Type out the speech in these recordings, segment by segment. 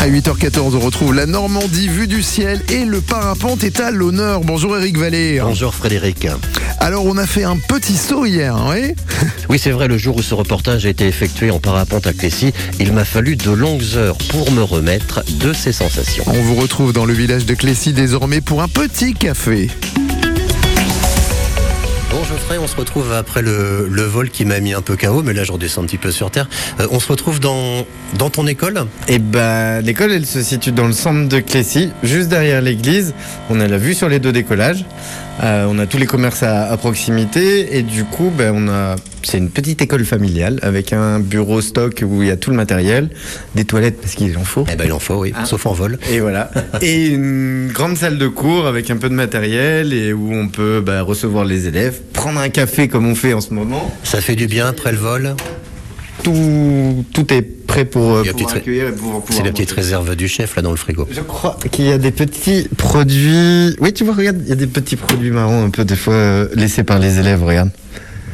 À 8h14, on retrouve la Normandie vue du ciel et le parapente est à l'honneur. Bonjour Eric Vallée. Bonjour Frédéric. Alors on a fait un petit saut hier, hein, oui Oui c'est vrai, le jour où ce reportage a été effectué en parapente à Clécy, il m'a fallu de longues heures pour me remettre de ces sensations. On vous retrouve dans le village de Clécy désormais pour un petit café. Bon Geoffrey, on se retrouve après le, vol qui m'a mis un peu KO, mais là je redescends un petit peu sur terre. Euh, on se retrouve dans, ton école? Et ben, l'école, elle se situe dans le centre de Clécy, juste derrière l'église. On a la vue sur les deux décollages. Euh, on a tous les commerces à, à proximité et du coup, ben, on a. C'est une petite école familiale avec un bureau stock où il y a tout le matériel, des toilettes parce qu'il en faut. Eh ben il en faut, oui, sauf en vol. Et voilà. et une grande salle de cours avec un peu de matériel et où on peut bah, recevoir les élèves, prendre un café comme on fait en ce moment. Ça fait du bien après le vol Tout, tout est prêt pour, euh, pour petite- accueillir et pour C'est la petite réserve du chef là dans le frigo. Je crois qu'il y a des petits produits. Oui, tu vois, regarde, il y a des petits produits marrons un peu des fois euh, laissés par les élèves, regarde.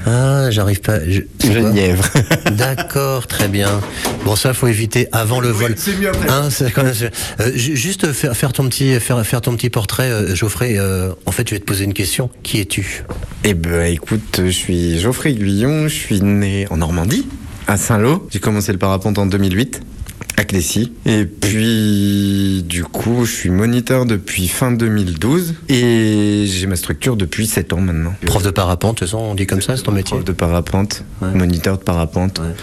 Ah, j'arrive pas. je-. D'accord, très bien. Bon, ça, faut éviter avant le vol. c'est mieux après. Hein, c'est quand même- euh, ju- juste faire, faire ton petit, faire, faire ton petit portrait, euh, Geoffrey. euh, en fait, je vais te poser une question. Qui es-tu? Eh ben, écoute, je suis Geoffrey Guyon, je suis né en Normandie, à Saint-Lô. J'ai commencé le parapente en 2008. Clécy. Et puis, du coup, je suis moniteur depuis fin 2012 et j'ai ma structure depuis 7 ans maintenant. Prof de parapente, de toute façon, on dit comme ça, c'est ton métier. Prof de parapente, Ouais. moniteur de parapente. Ouais.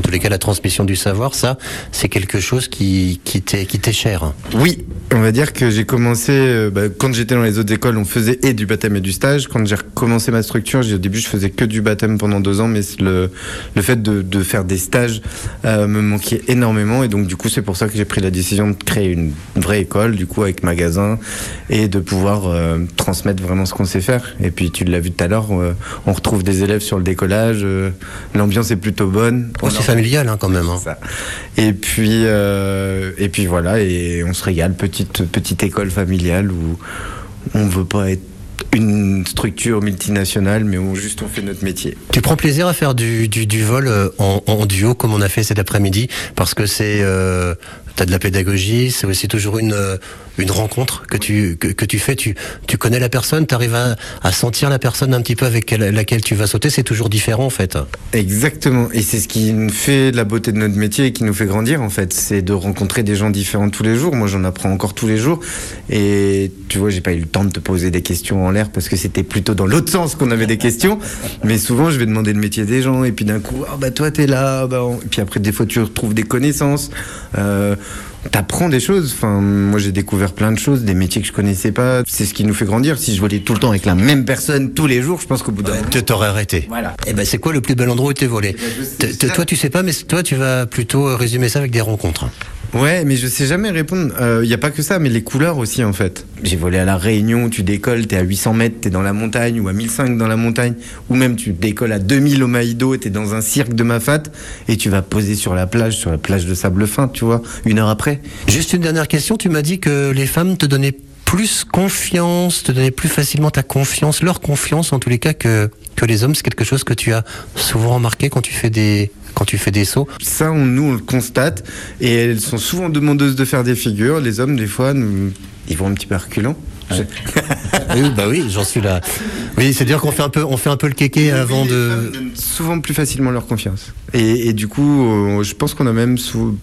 En tous les cas, la transmission du savoir, ça, c'est quelque chose qui, qui t'est, qui t'est cher. Oui, on va dire que j'ai commencé, euh, bah, quand j'étais dans les autres écoles, on faisait et du baptême et du stage. Quand j'ai recommencé ma structure, j'ai- au début, je faisais que du baptême pendant deux ans, mais le, le fait de, de faire des stages euh, me manquait énormément. Et donc, du coup, c'est pour ça que j'ai pris la décision de créer une vraie école, du coup, avec magasin, et de pouvoir euh, transmettre vraiment ce qu'on sait faire. Et puis, tu l'as vu tout à l'heure, euh, on retrouve des élèves sur le décollage, euh, l'ambiance est plutôt bonne. Oh, c'est familial, hein, quand même. hein. Ça. Et puis, euh, et puis voilà, et on se régale, petite, petite école familiale où on veut pas être une structure multinationale, mais où juste on fait notre métier. Tu prends plaisir à faire du, du, du vol euh, en, en duo comme on a fait cet après-midi? Parce que c'est euh, t'as de la pédagogie, c'est toujours une euh, une rencontre que tu que, tu fais. Tu tu connais la personne, tu arrives à, à sentir la personne un petit peu avec quelle- laquelle tu vas sauter. C'est toujours différent en fait. Exactement, et c'est ce qui fait la beauté de notre métier et qui nous fait grandir en fait, c'est de rencontrer des gens différents tous les jours. Moi j'en apprends encore tous les jours, et tu vois, j'ai pas eu le temps de te poser des questions en l'air parce que c'était plutôt dans l'autre sens qu'on avait des questions, mais souvent je vais demander le métier des gens, et puis d'un coup, ah bah toi t'es là, bah, et puis après des fois tu retrouves des connaissances. Euh, T'apprends des choses. Enfin, moi, j'ai découvert plein de choses, des métiers que je connaissais pas. C'est ce qui nous fait grandir. Si je volais tout le temps avec la même personne tous les jours, je pense qu'au bout d'un moment, Tu t'aurais arrêté. Voilà. Et ben c'est quoi le plus bel endroit où t'es volé ben, t- ça. Toi tu sais pas, mais toi tu vas plutôt résumer ça avec des rencontres. Ouais, mais je sais jamais répondre. Il n'y a pas que ça, mais les couleurs aussi, en fait. J'ai volé à La Réunion, tu décolles, t'es à 800 mètres, t'es dans la montagne, ou à 1005 dans la montagne, ou même tu décolles à 2000 au Maïdo, t'es dans un cirque de Mafat, et tu vas poser sur la plage, sur la plage de sable fin, tu vois, une heure après. Juste une dernière question. Tu m'as dit que les femmes te donnaient plus confiance, te donnaient plus facilement ta confiance, leur confiance en tous les cas que, que les hommes. C'est quelque chose que tu as souvent remarqué quand tu fais des, quand tu fais des sauts. Ça, on, nous, on le constate, et elles sont souvent demandeuses de faire des figures. Les hommes, des fois, nous, ils vont un petit peu oui, bah oui, j'en suis là. Oui, c'est-à-dire qu'on fait un peu, on fait un peu le kéké avant de. souvent plus facilement leur confiance. Et, et du coup, euh, je pense qu'on a même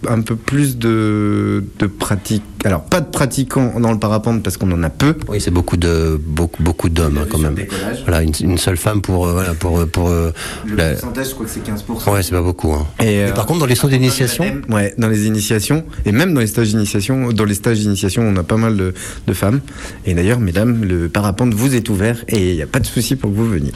un peu plus de, de pratique. Alors, pas de pratiquants dans le parapente parce qu'on en a peu. Oui, c'est beaucoup de, beaucoup, beaucoup d'hommes hein, quand même. Voilà, une, une seule femme pour, euh, voilà, pour, euh, pour. euh, Le la- pourcentage, je crois que c'est 15%. Ouais, c'est pas beaucoup. Hein. Et, Et euh, par contre, dans les sauts d'initiation, Ouais, dans les initiations et même dans les stages d'initiation, dans les stages d'initiation, on a pas mal de, de femmes. Et d'ailleurs, mesdames, le parapente vous est ouvert et il n'y a pas de souci pour que vous veniez.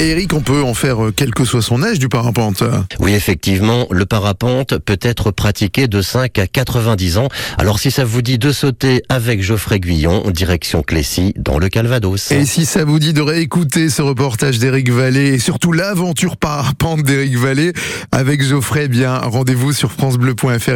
Et Eric, on peut en faire euh, quel que soit son âge du parapente. Oui, effectivement, le parapente peut être pratiqué de 5 à 90 ans. Alors si ça vous dit de sauter avec Geoffrey Guyon, direction Clécy, dans le Calvados. Et si ça vous dit de réécouter ce reportage d'Éric Vallée et surtout l'aventure parapente d'Éric Vallée avec Geoffrey, eh bien rendez-vous sur francebleu.fr.